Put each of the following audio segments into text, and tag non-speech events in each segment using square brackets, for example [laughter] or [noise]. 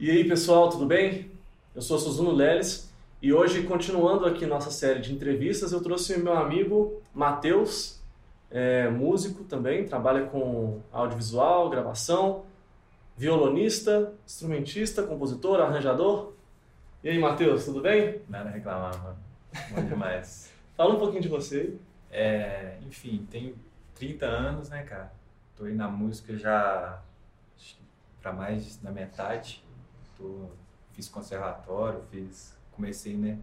E aí, pessoal, tudo bem? Eu sou Suzuno Leles e hoje, continuando aqui nossa série de entrevistas, eu trouxe meu amigo Matheus, é, músico também, trabalha com audiovisual, gravação, violonista, instrumentista, compositor, arranjador. E aí, Matheus, tudo bem? Nada a reclamar, mano. Bom demais. [laughs] Fala um pouquinho de você. É, enfim, tenho 30 anos, né, cara? Tô aí na música já para mais da metade. Tô, fiz conservatório, fiz, comecei, né,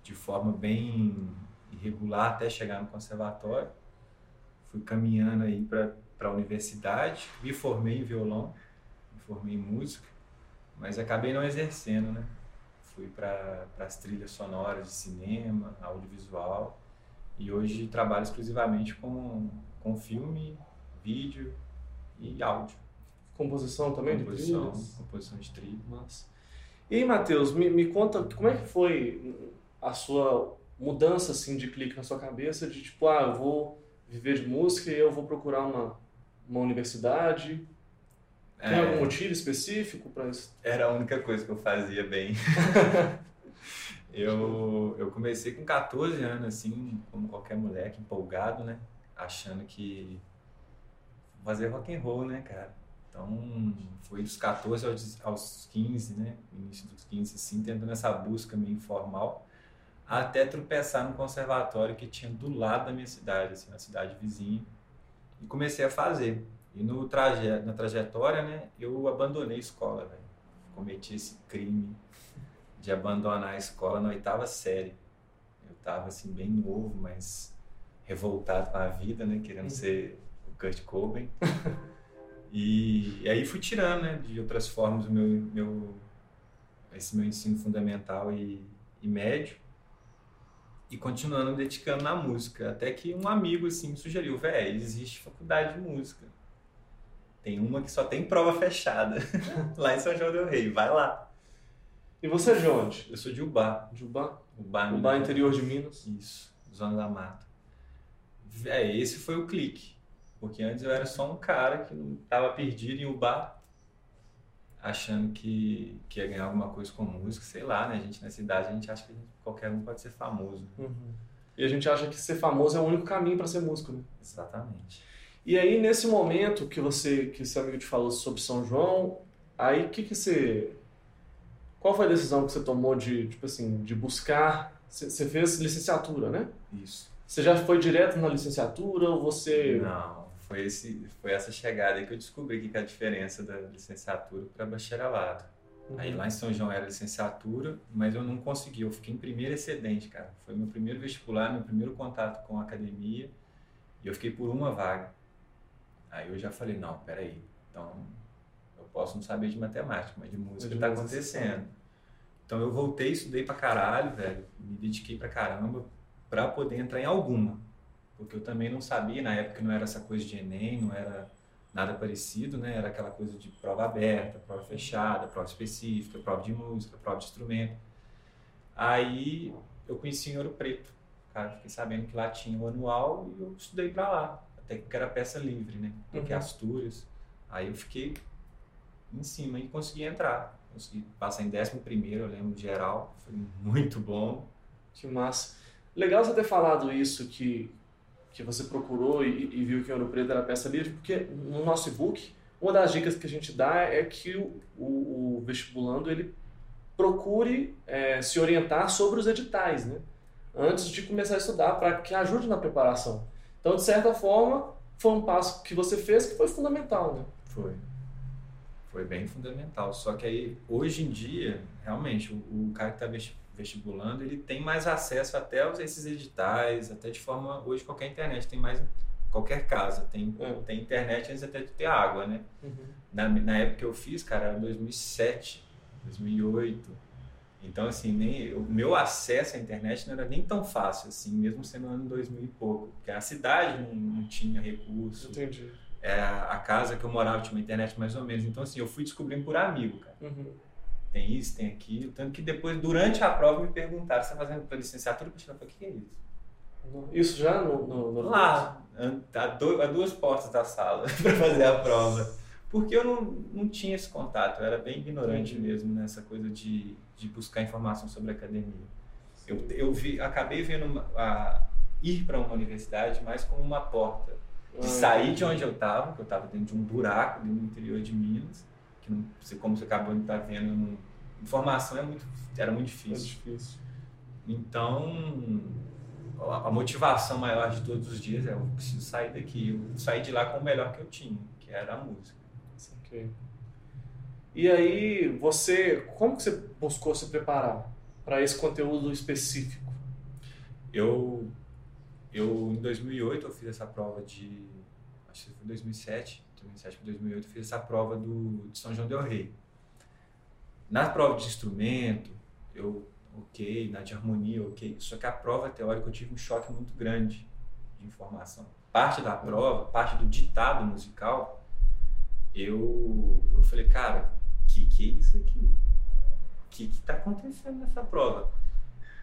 de forma bem irregular até chegar no conservatório. Fui caminhando aí para a universidade, me formei em violão, me formei em música, mas acabei não exercendo, né? Fui para as trilhas sonoras de cinema, audiovisual, e hoje trabalho exclusivamente com, com filme, vídeo e áudio. Composição também composição, de trilhas? Composição de trilha. Massa. E Matheus, me, me conta como é que foi a sua mudança assim de clique na sua cabeça de tipo, ah, eu vou viver de música e eu vou procurar uma, uma universidade. Tem É. algum motivo específico para isso? Era a única coisa que eu fazia bem. [laughs] eu, eu comecei com 14 anos, assim, como qualquer moleque, empolgado, né? Achando que fazer rock and roll, né, cara? Então, foi dos 14 aos, aos 15, né? Início dos 15, assim, tentando essa busca meio informal, até tropeçar no conservatório que tinha do lado da minha cidade, assim, na cidade vizinha, e comecei a fazer. E no traje, na trajetória, né, eu abandonei a escola, velho. Cometi esse crime de abandonar a escola na oitava série. Eu tava assim bem novo, mas revoltado com a vida, né, querendo ser o Kurt Cobain. [laughs] e, e aí fui tirando, né, de outras formas o meu, meu esse meu ensino fundamental e, e médio e continuando me dedicando na música, até que um amigo assim me sugeriu, velho, existe faculdade de música. Tem uma que só tem prova fechada, [laughs] lá em São João del Rei, vai lá. E você é de onde? Eu sou de Ubá, De Ubá? Ubá, Ubá, Minas interior de Minas. Isso, Zona da Mata. É, esse foi o clique, porque antes eu era só um cara que não tava perdido em Ubá, achando que, que ia ganhar alguma coisa com música, sei lá, né? A gente nessa idade, a gente acha que qualquer um pode ser famoso. Uhum. E a gente acha que ser famoso é o único caminho para ser músico, né? Exatamente. E aí, nesse momento que você, que seu amigo te falou sobre São João, aí o que que você... Qual foi a decisão que você tomou de, tipo assim, de buscar... Você fez licenciatura, né? Isso. Você já foi direto na licenciatura ou você... Não, foi, esse, foi essa chegada aí que eu descobri que é a diferença da licenciatura para bacharelado. Uhum. Aí lá em São João era licenciatura, mas eu não consegui, eu fiquei em primeiro excedente, cara. Foi meu primeiro vestibular, meu primeiro contato com a academia, e eu fiquei por uma vaga. Aí eu já falei, não, peraí, então eu posso não saber de matemática, mas de música tá música, acontecendo. Então eu voltei, estudei pra caralho, velho, me dediquei pra caramba pra poder entrar em alguma. Porque eu também não sabia, na época não era essa coisa de Enem, não era nada parecido, né? Era aquela coisa de prova aberta, prova fechada, prova específica, prova de música, prova de instrumento. Aí eu conheci em Ouro Preto, cara, fiquei sabendo que lá tinha o anual e eu estudei pra lá, até que era peça livre, né? Porque Uhum. Astúrias. Aí eu fiquei em cima e consegui entrar. Consegui passar em 11 primeiro, eu lembro, geral, foi muito bom. Que massa. Legal você ter falado isso, que, que você procurou e, e viu que Ouro Preto era peça livre, porque no nosso e-book, uma das dicas que a gente dá é que o, o, o vestibulando ele procure é, se orientar sobre os editais, né? Antes de começar a estudar, para que ajude na preparação. Então, de certa forma, foi um passo que você fez que foi fundamental, né? Foi. Foi bem fundamental. Só que aí, hoje em dia, realmente, o, o cara que está vestibulando, ele tem mais acesso até a esses editais, até de forma, hoje qualquer internet tem mais, qualquer casa tem, É. tem internet antes até de ter água, né? Na, na época que eu fiz, cara, era 2007, 2008. Então, assim, nem, o meu acesso à internet não era nem tão fácil, assim, mesmo sendo ano 2000 e pouco. Porque a cidade não, não tinha recurso. Entendi. É, a casa que eu morava tinha uma internet mais ou menos. Então, assim, eu fui descobrindo por amigo, cara. Uhum. Tem isso, tem aquilo. Tanto que depois, durante a prova, me perguntaram, você está fazendo para licenciatura? Eu falei, o que é isso? Isso já no, no, no- Lá, a, do- a duas portas da sala [laughs] para fazer a prova. Porque eu não, não tinha esse contato, eu era bem ignorante mesmo nessa coisa de, de buscar informação sobre a academia. Eu, eu vi, acabei vendo uma, a, ir para uma universidade mais como uma porta. De ah, sair de onde eu estava, que eu estava dentro de um buraco no interior de Minas, que não, como você acabou de estar tá vendo, não, informação é muito, era muito difícil. É difícil. Então, a motivação maior de todos os dias é eu preciso sair daqui, eu sair de lá com o melhor que eu tinha, que era a música. Okay. E aí, você, como que você buscou se preparar para esse conteúdo específico? Eu, eu em 2008 eu fiz essa prova de, acho que foi 2007, 2007 para 2008 eu fiz essa prova do de São João del Rei. Na prova de instrumento, eu ok, na de harmonia, ok. Só que a prova teórica eu tive um choque muito grande de informação. Parte da prova, parte do ditado musical, eu, eu falei, cara, que que é isso aqui? Que que está acontecendo nessa prova?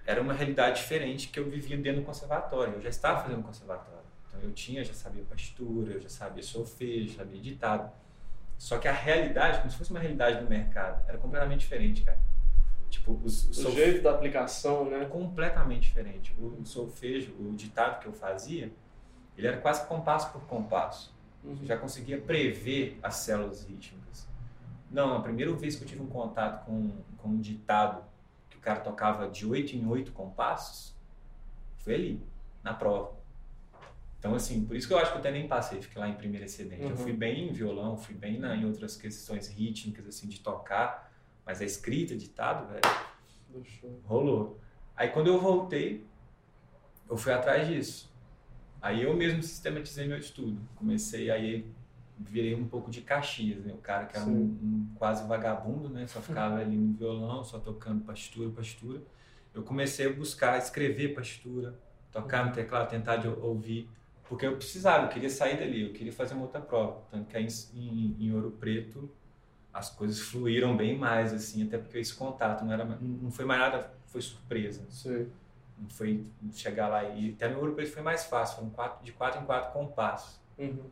Era uma realidade diferente que eu vivia dentro do conservatório. Eu já estava fazendo conservatório. Então eu tinha, já sabia partitura, eu já sabia solfejo, já sabia ditado. Só que a realidade, como se fosse uma realidade do mercado, era completamente diferente, cara. Tipo, os, o, o jeito da aplicação, né? Completamente diferente. O, o solfejo, o ditado que eu fazia, ele era quase compasso por compasso. Uhum. Já conseguia prever as células rítmicas. Não, a primeira vez que eu tive um contato com, com um ditado que o cara tocava de oito em oito compassos, foi ali, na prova. Então, assim, por isso que eu acho que eu até nem passei, fiquei lá em primeiro excedente. Uhum. Eu fui bem em violão, fui bem na, em outras questões rítmicas, assim, de tocar, mas a escrita, ditado, velho, rolou. Aí quando eu voltei, eu fui atrás disso. Aí eu mesmo sistematizei meu estudo. Comecei aí virei um pouco de Caxias, né? O cara que era um, um, quase vagabundo, né? Só ficava ali no violão, só tocando partitura, partitura. Eu comecei a buscar escrever partitura, tocar no teclado, tentar de ouvir, porque eu precisava, eu queria sair dali, eu queria fazer uma outra prova. Tanto que aí em, em Ouro Preto as coisas fluíram bem mais, assim, até porque esse contato não era, não foi mais nada, foi surpresa. Sim. Não foi chegar lá e até no Ouro Preto foi mais fácil, foram quatro, de quatro em quatro compassos. Uhum.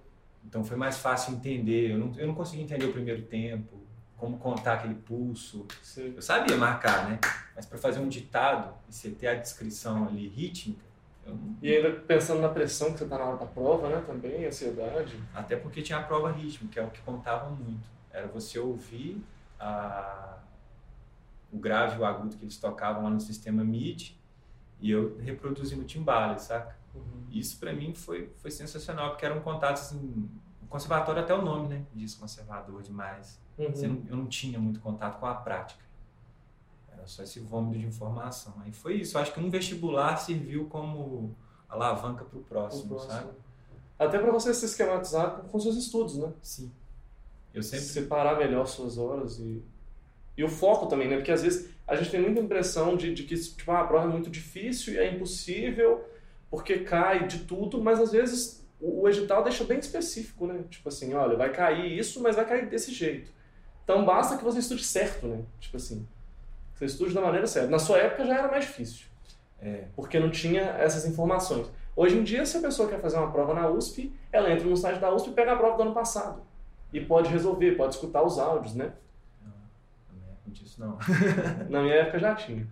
Então foi mais fácil entender. Eu não, eu não consegui entender o primeiro tempo, como contar aquele pulso. Sim. Eu sabia marcar, né? Mas para fazer um ditado e você ter a descrição ali rítmica. E ainda pensando na pressão que você está na hora da prova, né? Também, ansiedade. Até porque tinha a prova rítmica, que é o que contava muito. Era você ouvir a... o grave e o agudo que eles tocavam lá no sistema MIDI e eu reproduzi no timbale, saca? Uhum. Isso para mim foi, foi sensacional, porque era um contato assim, o conservatório até o nome, né? Diz conservador demais. Uhum. Eu não tinha muito contato com a prática. Era só esse vômito de informação. Aí foi isso. Eu acho que um vestibular serviu como alavanca para o próximo, próximo, sabe? Até para você se esquematizar com seus estudos, né? Sim. Eu sempre separar melhor suas horas e e o foco também, né? Porque às vezes a gente tem muita impressão de, de que tipo, ah, a prova é muito difícil e é impossível porque cai de tudo, mas às vezes o, o edital deixa bem específico, né? Tipo assim, olha, vai cair isso, mas vai cair desse jeito. Então basta que você estude certo, né? Tipo assim, você estude da maneira certa. Na sua época já era mais difícil, é. porque não tinha essas informações. Hoje em dia, se a pessoa quer fazer uma prova na USP, ela entra no site da USP e pega a prova do ano passado. E pode resolver, pode escutar os áudios, né? Não, disso não. [laughs] na minha época já tinha.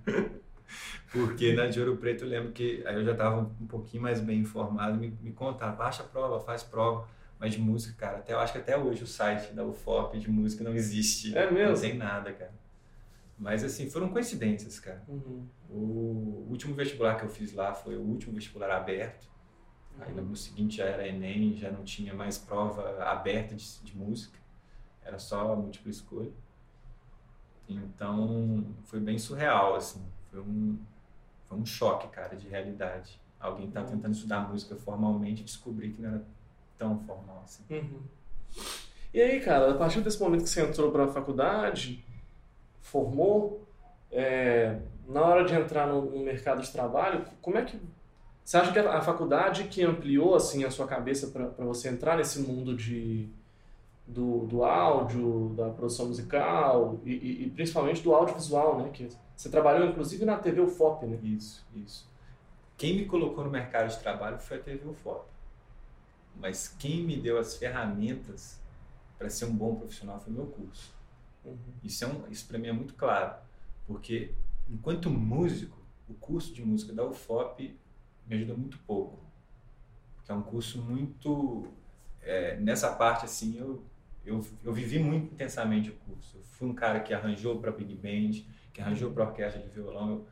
Porque na de Ouro Preto eu lembro que aí eu já estava um pouquinho mais bem informado, me, me contaram, baixa a prova, faz prova. Mas de música, cara, até, eu acho que até hoje o site da UFOP de música não existe. É mesmo? Não tem nada, cara. Mas assim, foram coincidências, cara. Uhum. O último vestibular que eu fiz lá foi o último vestibular aberto. Uhum. Aí no ano seguinte já era Enem, já não tinha mais prova aberta de, de música. Era só múltipla escolha. Então foi bem surreal, assim. Foi um, foi um choque, cara, de realidade. Alguém tá tentando estudar música formalmente e descobrir que não era tão formal assim. Uhum. E aí, cara, a partir desse momento que você entrou para a faculdade, formou, é, na hora de entrar no, no, mercado de trabalho, como é que você acha que a, faculdade que ampliou assim a sua cabeça para você entrar nesse mundo de do, do áudio, da produção musical e, e, e principalmente do audiovisual, né? Que você trabalhou inclusive na TV UFOP, né? Isso, isso. Quem me colocou no mercado de trabalho foi a TV UFOP. Mas quem me deu as ferramentas para ser um bom profissional foi meu curso. Uhum. Isso, é um, isso para mim é muito claro, porque enquanto músico, o curso de música da UFOP me ajuda muito pouco. Porque é um curso muito. É, nessa parte, assim, eu, eu, eu vivi muito intensamente o curso. Eu fui um cara que arranjou para Big Band, que arranjou para orquestra de violão. Eu,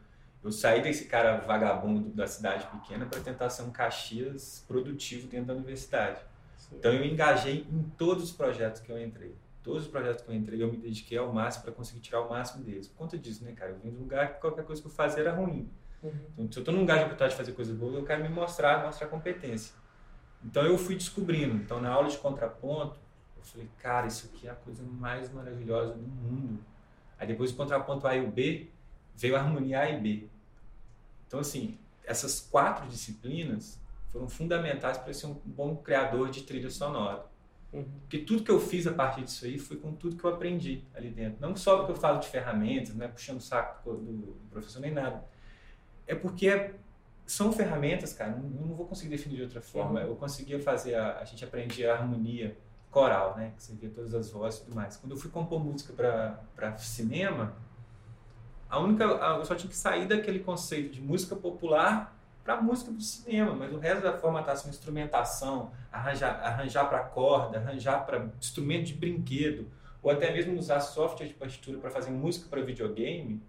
eu saí desse cara vagabundo da cidade pequena para tentar ser um Caxias produtivo dentro da universidade. Sim. Então eu engajei em todos os projetos que eu entrei. Todos os projetos que eu entrei, eu me dediquei ao máximo para conseguir tirar o máximo deles. Por conta disso, né, cara? Eu vim de um lugar que qualquer coisa que eu fazia era ruim. Uhum. Então, se eu estou num lugar de oportunidade de fazer coisas boas, eu quero me mostrar, mostrar competência. Então eu fui descobrindo. Então na aula de contraponto, eu falei, cara, isso aqui é a coisa mais maravilhosa do mundo. Aí depois do contraponto A e o B, veio a harmonia A e B. Então assim, essas quatro disciplinas foram fundamentais para ser um bom criador de trilha sonora. Porque tudo que eu fiz a partir disso aí foi com tudo que eu aprendi ali dentro. Não só porque eu falo de ferramentas, não é puxando o saco do, do professor nem nada. É porque são ferramentas, cara, não- eu não vou conseguir definir de outra forma. Uhum. Eu conseguia fazer, a, a gente aprendia a harmonia coral, né? Que você via todas as vozes e tudo mais. Quando eu fui compor música para cinema, a única, a- eu só tinha que sair daquele conceito de música popular para música do cinema, mas o resto da formatação, instrumentação, arranjar, arranjar para corda, arranjar para instrumento de brinquedo, ou até mesmo usar software de partitura para fazer música para videogame,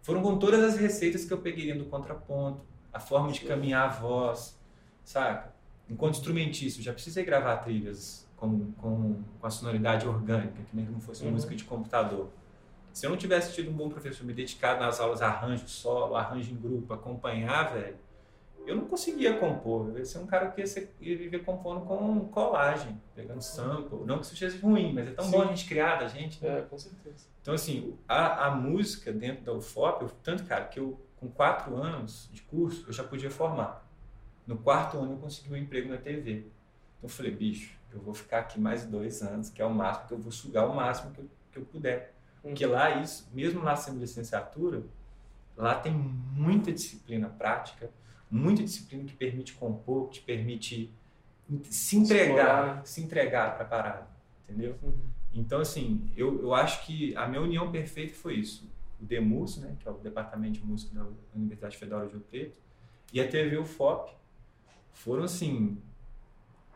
foram com todas as receitas que eu peguei do contraponto, a forma de caminhar a voz, saca? Enquanto instrumentista, eu já precisei gravar trilhas com, com, com a sonoridade orgânica, que nem como fosse uma Uhum. música de computador. Se eu não tivesse tido um bom professor me dedicado nas aulas arranjo solo, arranjo em grupo, acompanhar, velho, eu não conseguia compor. Eu ia ser um cara que ia, ser, ia viver compondo com colagem, pegando sample. Não que isso seja ruim, mas é tão Sim. bom a gente criar da gente. né? É, com certeza. Então, assim, a, a música dentro da UFOP, eu, tanto, cara, que eu, com quatro anos de curso, eu já podia formar. No quarto ano, eu consegui um emprego na TV. Então, eu falei, bicho, eu vou ficar aqui mais dois anos, que é o máximo, que eu vou sugar o máximo que eu, que eu puder. Porque Uhum. lá, isso, mesmo lá sendo licenciatura, lá tem muita disciplina prática, muita disciplina que permite compor, que te permite se entregar, se entregar para a parada, entendeu? Uhum. Então, assim, eu, eu acho que a minha união perfeita foi isso. O DEMUS, né, que é o Departamento de Música da Universidade Federal de Rio Preto, e a TV UFOP foram, assim,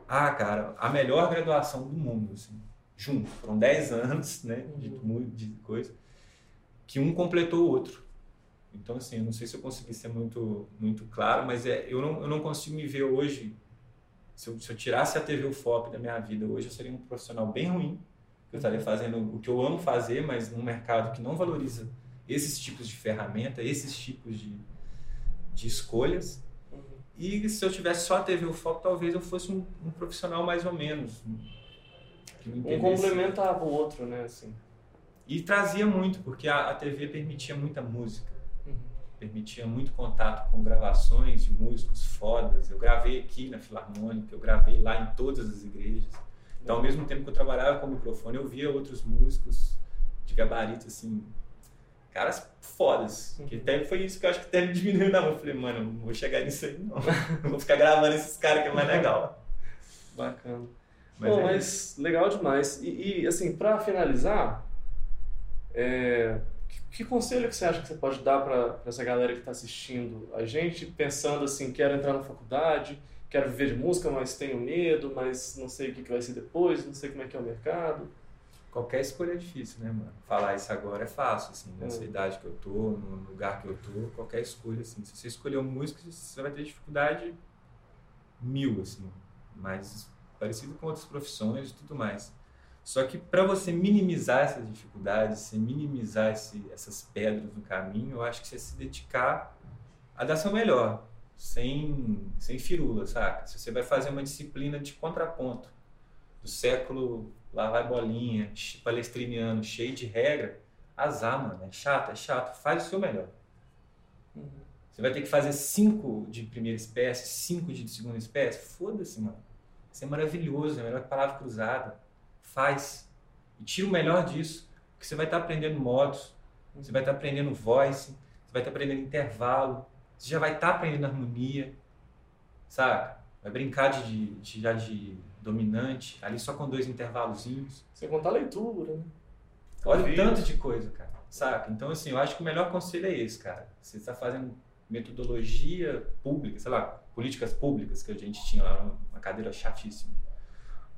ah, cara, a melhor graduação do mundo, assim, junto. Foram 10 [laughs] anos, né, de, Uhum. de coisa, que um completou o outro. Então, assim, eu não sei se eu consegui ser muito, muito claro, mas é, eu, não, eu não consigo me ver hoje, se eu, se eu tirasse a TV UFOP da minha vida hoje, eu seria um profissional bem ruim, eu estaria fazendo o que eu amo fazer, mas num mercado que não valoriza esses tipos de ferramenta, esses tipos de, de escolhas. Uhum. E se eu tivesse só a TV UFOP, talvez eu fosse um, um profissional mais ou menos. Um complementava o outro, né? Assim. E trazia muito, porque a, a TV permitia muita música, Uhum. Permitia muito contato com gravações de músicos fodas. Eu gravei aqui na Filarmônica, eu gravei lá em todas as igrejas. Então, ao mesmo tempo que eu trabalhava com o microfone, eu via outros músicos de gabarito, assim, caras fodas. Uhum. Que até foi isso que eu acho que até me diminuiu na mão. Eu falei, mano, não vou chegar nisso aí, não. Eu [laughs] vou ficar gravando esses caras que é mais legal. Bacana. Mas Bom, é mas legal demais. E, e, assim, para finalizar, é, que, conselho que você acha que você pode dar para essa galera que está assistindo a gente, pensando assim, quero entrar na faculdade, quero viver de música, mas tenho medo, mas não sei o que, que vai ser depois, não sei como é que é o mercado. Qualquer escolha é difícil, né, mano? Falar isso agora é fácil, assim, nessa É. idade que eu tô, no lugar que eu tô, qualquer escolha, assim. Se você escolher música, você vai ter dificuldade mil, assim, mas parecido com outras profissões e tudo mais. Só que para você minimizar essas dificuldades, você minimizar esse, essas pedras no caminho, eu acho que você se dedicar a dar seu melhor, sem, sem firula, saca? Se você vai fazer uma disciplina de contraponto do século lá vai bolinha, palestriniano, cheio de regra, azar, mano, é chato, é chato, faz o seu melhor. Você vai ter que fazer cinco de primeira espécie, cinco de segunda espécie, foda-se, mano. Isso é maravilhoso, é melhor que palavra cruzada. Faz. E tira o melhor disso, porque você vai estar aprendendo modos, você vai estar aprendendo voice, você vai estar aprendendo intervalo, você já vai estar aprendendo harmonia, saca? Vai brincar de, de, de, já de dominante, ali só com dois intervalozinhos. Sem contar a leitura, né? Olha o tanto de coisa, cara. Saca? Então, assim, eu acho que o melhor conselho é esse, cara. Você está fazendo metodologia pública, sei lá, políticas públicas que a gente tinha lá, uma cadeira chatíssima.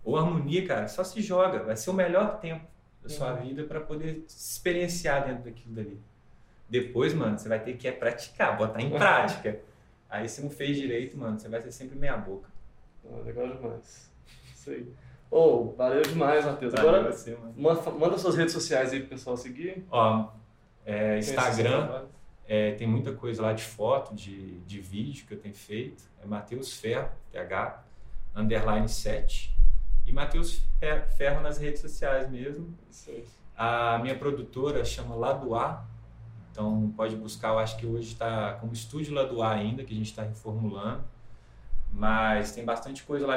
Ou harmonia, cara, só se joga. Vai ser o melhor tempo da sua vida para poder se experienciar dentro daquilo dali. Depois, mano, você vai ter que é praticar, botar em prática. [laughs] Aí, se não fez direito, mano, você vai ser sempre meia boca. Ah, legal demais. Isso aí. Ô, valeu demais, Matheus. Valeu Agora, você, mano. manda, manda suas redes sociais aí pro pessoal seguir. Ó, é, Instagram. É, tem muita coisa lá de foto, de, de vídeo que eu tenho feito. É Matheus Ferro, TH, underline 7. E Matheus Fer- Ferro nas redes sociais mesmo. A minha produtora chama Lado A. Então pode buscar, eu acho que hoje está como Estúdio Lado A ainda, que a gente está reformulando. Mas tem bastante coisa lá